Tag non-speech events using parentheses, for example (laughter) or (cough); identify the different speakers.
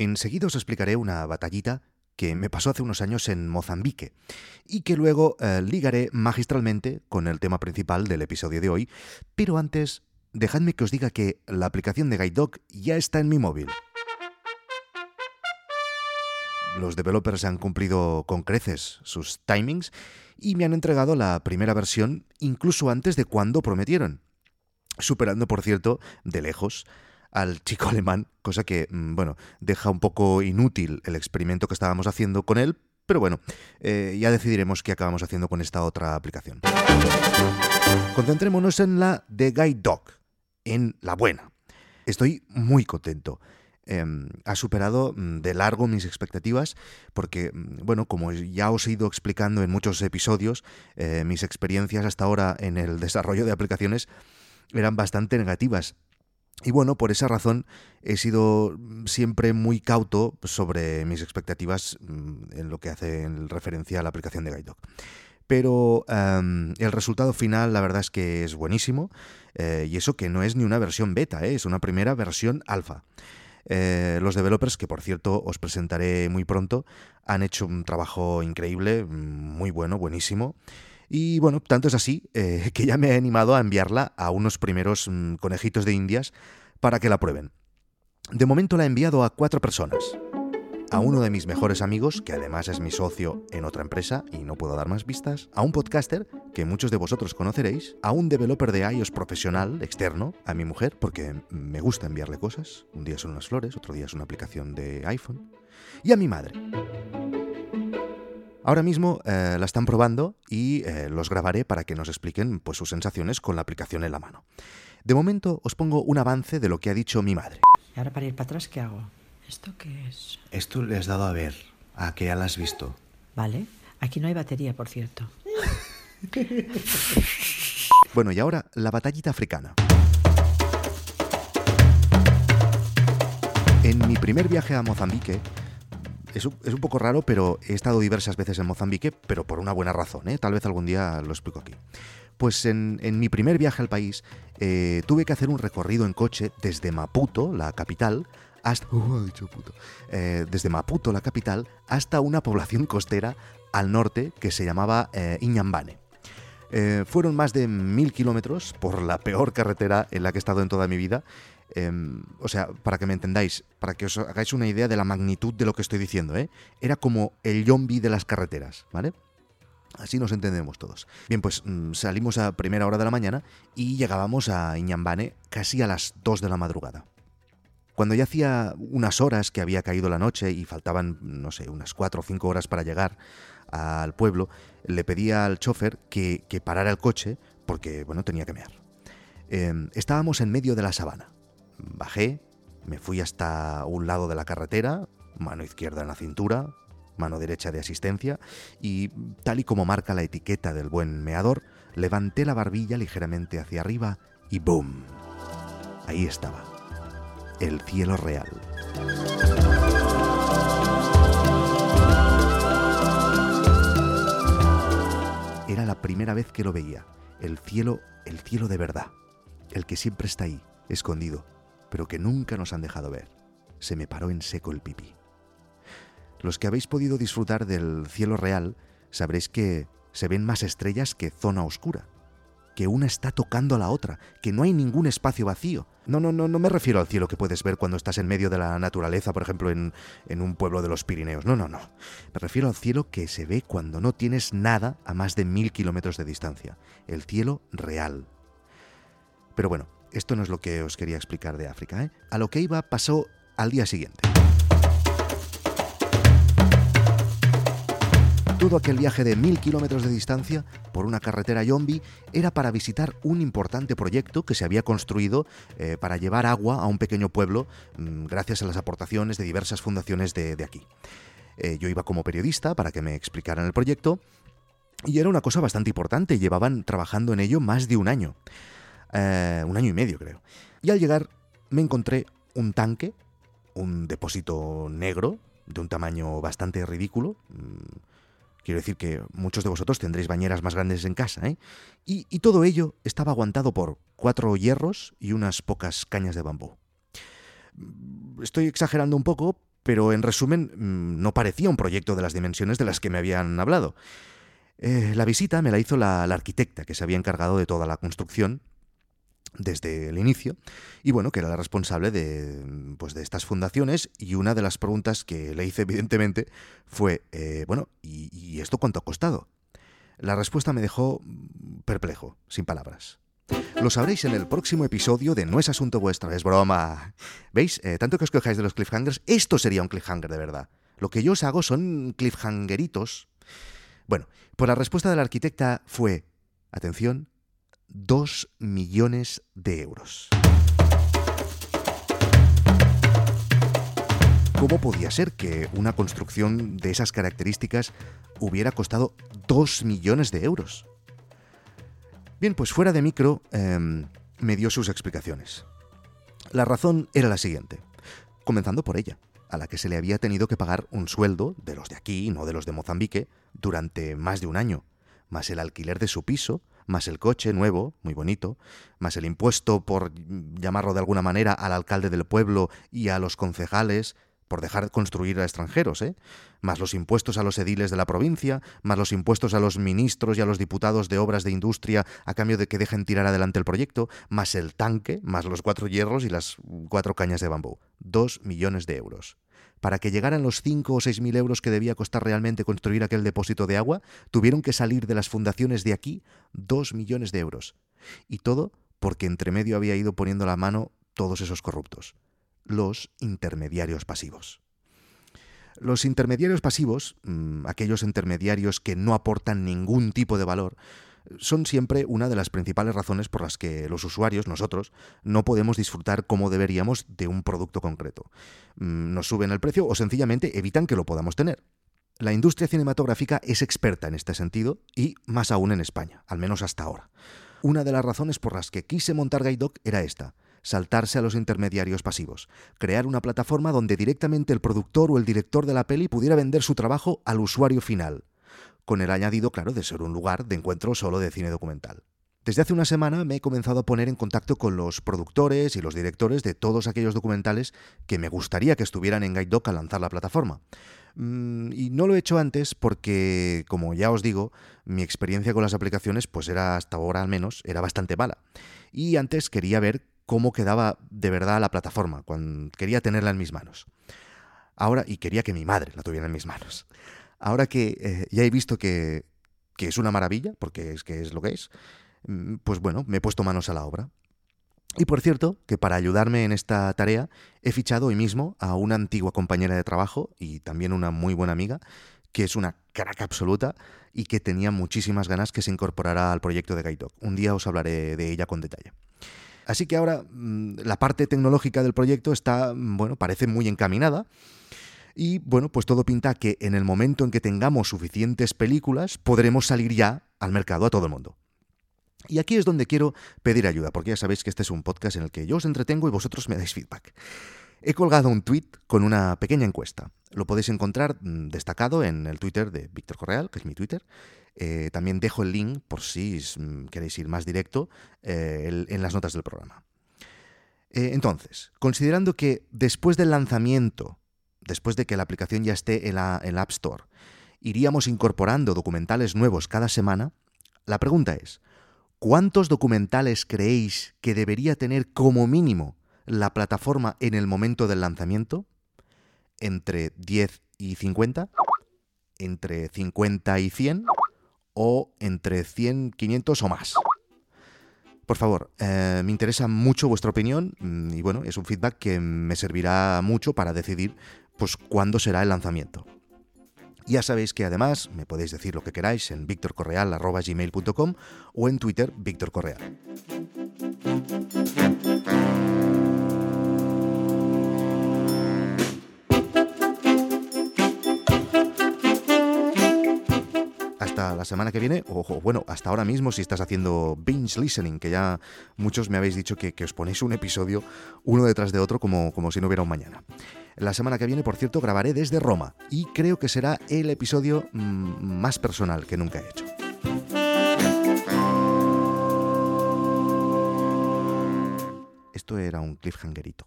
Speaker 1: Enseguida os explicaré una batallita que me pasó hace unos años en Mozambique y que luego eh, ligaré magistralmente con el tema principal del episodio de hoy, pero antes dejadme que os diga que la aplicación de Guide Dog ya está en mi móvil. Los developers han cumplido con creces sus timings y me han entregado la primera versión incluso antes de cuando prometieron, superando, por cierto, de lejos al chico (laughs) alemán, cosa que, mm, bueno, deja un poco inútil el experimento que estábamos haciendo con él, pero bueno, eh, ya decidiremos qué acabamos haciendo con esta otra aplicación. Concentrémonos en la de Guide Dog, en la buena. Estoy muy contento. Em, ha superado mm, de largo mis expectativas porque, mm, bueno, como ya os he ido explicando en muchos episodios, eh, mis experiencias hasta ahora en el (laughs) desarrollo de aplicaciones eran bastante negativas. Y bueno, por esa razón he sido siempre muy cauto sobre mis expectativas mm, en lo que hace en referencia a la aplicación de GuideDog. Pero em, el resultado final, la verdad es que es buenísimo. Eh, y eso que no es ni una versión beta, eh, es una primera versión alfa. Eh, los developers, que por cierto os presentaré muy pronto, han hecho un trabajo increíble, muy bueno, buenísimo. Y bueno, tanto es así eh, que ya me he animado a enviarla a unos primeros mm, conejitos de Indias para que la prueben. De momento la he enviado a cuatro personas. A uno de mis mejores amigos, que además es mi socio en otra empresa y no puedo dar más vistas, a un podcaster, que muchos de vosotros conoceréis, a un developer de iOS profesional, externo, a mi mujer, porque me gusta enviarle cosas, un día son unas flores, otro día es una aplicación de iPhone, y a mi madre. Ahora mismo eh, la están probando y eh, los grabaré para que nos expliquen pues, sus sensaciones con la aplicación en la mano. De momento os pongo un avance de lo que ha dicho mi madre.
Speaker 2: ¿Y ahora para ir para atrás qué hago? ¿Esto qué es?
Speaker 1: Esto le has dado a ver. ¿A que ya la has visto?
Speaker 2: Vale. Aquí no hay batería, por cierto. (laughs)
Speaker 1: bueno, y ahora la batallita africana. En mi primer viaje a Mozambique, es un, poco raro, pero he estado diversas veces en Mozambique, pero por una buena razón, ¿eh? tal vez algún día lo explico aquí. Pues en, mi primer viaje al país eh, tuve que hacer un recorrido en coche desde Maputo, la capital, hasta, (laughs) uh, eh, desde Maputo, la capital, hasta una población costera al norte que se llamaba Iñambane. fueron más de mil kilómetros por la peor carretera en la que he estado en toda mi vida Em, o sea, para que me entendáis, para que os hagáis una idea de la magnitud de lo que estoy diciendo, ¿eh? Era como el zombie de las carreteras, ¿vale? Así nos entendemos todos. Bien, pues mm, salimos a primera hora de la mañana y llegábamos a Iñambane casi a las 2 de la madrugada. Cuando ya hacía unas horas que había caído la noche y faltaban, no sé, unas 4 o 5 horas para llegar al pueblo, le pedí al chofer que, parara el coche porque, bueno, tenía que mear. Em, estábamos en medio de la sabana Bajé, me fui hasta un lado de la carretera, mano izquierda en la cintura, mano derecha de asistencia, y tal y como marca la etiqueta del buen meador, levanté la barbilla ligeramente hacia arriba y ¡boom! Ahí estaba, el cielo real. Era la primera vez que lo veía, el cielo, el cielo de verdad, el que siempre está ahí, escondido, pero que nunca nos han dejado ver. Se me paró en seco el pipí. Los que habéis podido disfrutar del cielo real sabréis que se ven más estrellas que zona oscura, que una está tocando a la otra, que no hay ningún espacio vacío. No, no, no, no me refiero al cielo que puedes ver cuando estás en medio de la naturaleza, por ejemplo, en, en un pueblo de los Pirineos. No, no, no. Me refiero al cielo que se ve cuando no tienes nada a más de mil kilómetros de distancia. El cielo real. Pero bueno, esto no es lo que os quería explicar de África. ¿eh? A lo que iba pasó al día siguiente. Todo aquel viaje de mil kilómetros de distancia por una carretera yombi era para visitar un importante proyecto que se había construido eh, para llevar agua a un pequeño pueblo mm, gracias a las aportaciones de diversas fundaciones de, aquí. Eh, yo iba como periodista para que me explicaran el proyecto y era una cosa bastante importante, llevaban trabajando en ello más de un año. Eh, un año y medio creo. Y al llegar me encontré un tanque, un depósito negro, de un tamaño bastante ridículo. Mm, quiero decir que muchos de vosotros tendréis bañeras más grandes en casa, ¿eh? Y, todo ello estaba aguantado por cuatro hierros y unas pocas cañas de bambú. Mm, estoy exagerando un poco, Pero en resumen, mm, no parecía un proyecto de las dimensiones de las que me habían hablado. Eh, la visita me la hizo la, arquitecta que se había encargado de toda la construcción desde el inicio y bueno, que era la responsable de, pues, de estas fundaciones y una de las preguntas que le hice evidentemente fue, eh, bueno, ¿y esto cuánto ha costado? La respuesta me dejó perplejo, sin palabras. Lo sabréis en el próximo episodio de No es asunto vuestro, es broma. ¿Veis? Eh, tanto que os quejáis de los cliffhangers, esto sería un cliffhanger de verdad. Lo que yo os hago son cliffhangeritos. Bueno, pues la respuesta de la arquitecta fue, atención, 2 millones de euros. ¿Cómo podía ser que una construcción de esas características hubiera costado 2 millones de euros? Bien, pues fuera de micro em, me dio sus explicaciones. La razón era la siguiente, comenzando por ella, a la que se le había tenido que pagar un sueldo, de los de aquí, no de los de Mozambique, durante más de un año, más el alquiler de su piso, más el coche nuevo, muy bonito, más el impuesto, por llamarlo de alguna manera, al alcalde del pueblo y a los concejales, por dejar construir a extranjeros, ¿eh? más los impuestos a los ediles de la provincia, más los impuestos a los ministros y a los diputados de obras de industria a cambio de que dejen tirar adelante el proyecto, más el tanque, más los cuatro hierros y las cuatro cañas de bambú. Dos millones de euros. Para que llegaran los cinco o seis mil euros que debía costar realmente construir aquel depósito de agua, tuvieron que salir de las fundaciones de aquí dos millones de euros. Y todo porque entre medio había ido poniendo la mano todos esos corruptos los intermediarios pasivos. Los intermediarios pasivos, mm, aquellos intermediarios que no aportan ningún tipo de valor, son siempre una de las principales razones por las que los usuarios, nosotros, no podemos disfrutar como deberíamos de un producto concreto. Mm, nos suben el precio o sencillamente evitan que lo podamos tener. La industria cinematográfica es experta en este sentido y más aún en España, al menos hasta ahora. Una de las razones por las que quise montar Guidoc era esta, saltarse a los intermediarios pasivos, crear una plataforma donde directamente el productor o el director de la peli pudiera vender su trabajo al usuario final, con el añadido, claro, de ser un lugar de encuentro solo de cine documental. Desde hace una semana me he comenzado a poner en contacto con los productores y los directores de todos aquellos documentales que me gustaría que estuvieran en Guide al lanzar la plataforma. Mm, y no lo he hecho antes porque, como ya os digo, mi experiencia con las aplicaciones, pues era hasta ahora al menos, era bastante mala. Y antes quería ver cómo quedaba de verdad la plataforma, cuando quería tenerla en mis manos. Ahora, y quería que mi madre la tuviera en mis manos. Ahora que eh, ya he visto que, que es una maravilla, porque es que es lo que es, mm, pues bueno, me he puesto manos a la obra. Y por cierto, que para ayudarme en esta tarea he fichado hoy mismo a una antigua compañera de trabajo y también una muy buena amiga, que es una crack absoluta y que tenía muchísimas ganas que se incorporara al proyecto de Gaitok. Un día os hablaré de ella con detalle. Así que ahora mm, la parte tecnológica del proyecto está, mm, bueno, parece muy encaminada. Y bueno, pues todo pinta que en el momento en que tengamos suficientes películas, podremos salir ya al mercado a todo el mundo. Y aquí es donde quiero pedir ayuda, porque ya sabéis que este es un podcast en el que yo os entretengo y vosotros me dais feedback. He colgado un tweet con una pequeña encuesta. Lo podéis encontrar mm, destacado en el Twitter de Víctor Correal, que es mi Twitter, eh, también dejo el link por si mm, queréis ir más directo eh, en las notas del programa. Eh, entonces, considerando que después del lanzamiento, después de que la aplicación ya esté en la, App Store, iríamos incorporando documentales nuevos cada semana, la pregunta es, ¿cuántos documentales creéis que debería tener como mínimo la plataforma en el momento del lanzamiento? ¿Entre 10 y 50? ¿Entre 50 y 100? o entre 100, 500 o más. Por favor, eh, me interesa mucho vuestra opinión mm, y bueno, es un feedback que me servirá mucho para decidir pues cuándo será el lanzamiento. Ya sabéis que además me podéis decir lo que queráis en victorcorreal.gmail.com o en Twitter victorcorreal. la semana que viene, o, bueno, hasta ahora mismo si estás haciendo binge listening, que ya muchos me habéis dicho que, os ponéis un episodio uno detrás de otro como, como si no hubiera un mañana. La semana que viene, por cierto, grabaré desde Roma y creo que será el episodio mm, más personal que nunca he hecho. Esto era un cliffhangerito.